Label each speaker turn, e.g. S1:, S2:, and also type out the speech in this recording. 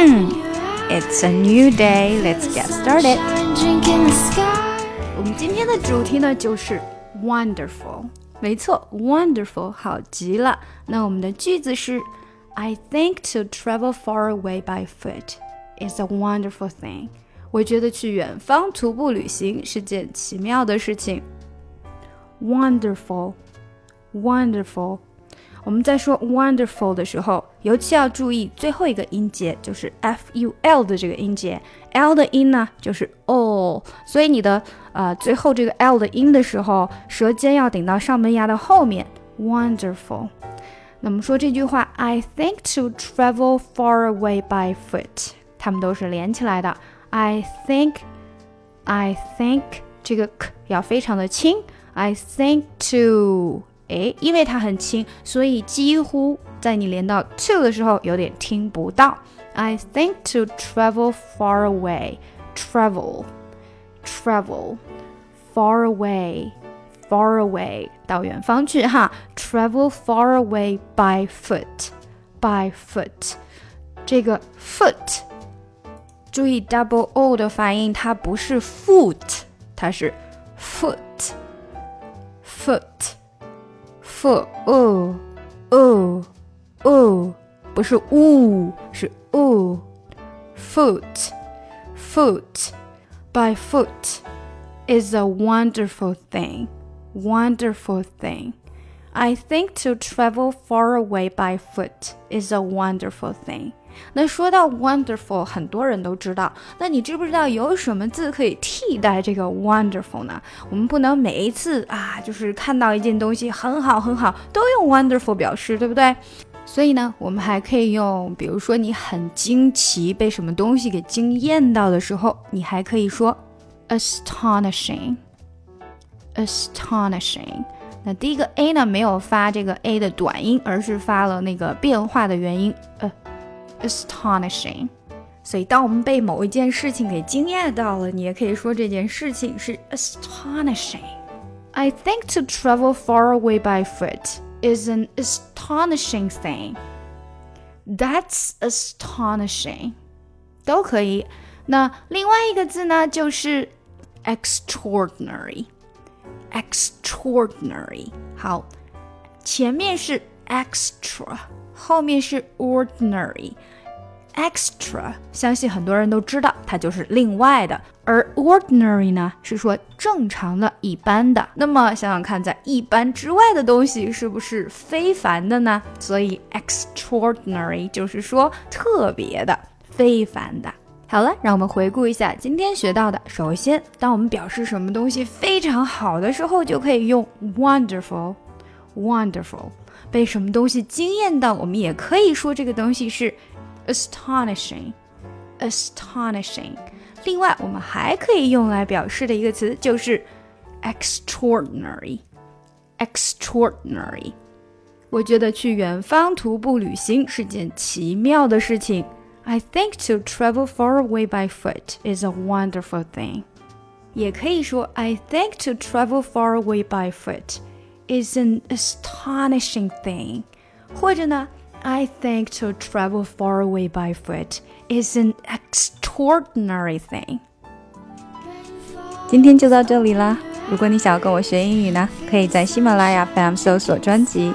S1: It's a new day. Let's get started. 我们今天的主题呢就是 wonderful。没错，wonderful 好极了。那我们的句子是 I think to travel far away by foot is a wonderful thing。我觉得去远方徒步旅行是件奇妙的事情。Wonderful, wonderful。 我们在说 wonderful 的时候，尤其要注意最后一个音节，就是 f u l 的这个音节。l 的音呢，就是 o，所以你的呃最后这个 l 的音的时候，舌尖要顶到上门牙的后面。Wonderful。那么说这句话，I think to travel far away by foot，它们都是连起来的。I think，I think 这个 k 要非常的轻。I think to。诶，因为它很轻，所以几乎在你连到 to 的时候有点听不到。I think to travel far away, travel, travel, far away, far away 到远方去哈。Travel far away by foot, by foot。这个 foot，注意 double o 的发音，它不是 foot，它是 foot, foot。foot，哦哦哦，不是呜，是哦。Foot, foot, by foot is a wonderful thing. Wonderful thing. I think to travel far away by foot is a wonderful thing. 那说到 wonderful，很多人都知道。那你知不知道有什么字可以替代这个 wonderful 呢？我们不能每一次啊，就是看到一件东西很好很好，都用 wonderful 表示，对不对？所以呢，我们还可以用，比如说你很惊奇，被什么东西给惊艳到的时候，你还可以说 astonishing，astonishing。那第一个 a 呢，没有发这个 a 的短音，而是发了那个变化的元音，呃。astonishing。所以，当我们被某一件事情给惊艳到了，你也可以说这件事情是 astonishing。I think to travel far away by foot is an astonishing thing. That's astonishing，都可以。那另外一个字呢，就是 extraordinary。 extraordinary，好，前面是 extra。后面是 ordinary，extra，相信很多人都知道，它就是另外的。而 ordinary 呢，是说正常的、一般的。那么想想看，在一般之外的东西是不是非凡的呢？所以 extraordinary 就是说特别的、非凡的。好了，让我们回顾一下今天学到的。首先，当我们表示什么东西非常好的时候，就可以用 wonderful，wonderful。被什么东西惊艳到，我们也可以说这个东西是 astonishing，astonishing。另外，我们还可以用来表示的一个词就是 extraordinary，extraordinary。我觉得去远方徒步旅行是件奇妙的事情。I think to travel far away by foot is a wonderful thing。也可以说 I think to travel far away by foot。is an astonishing thing，或者呢，I think to travel far away by foot is an extraordinary thing。今天就到这里啦！如果你想要跟我学英语呢，可以在喜马拉雅 FM 搜索专辑“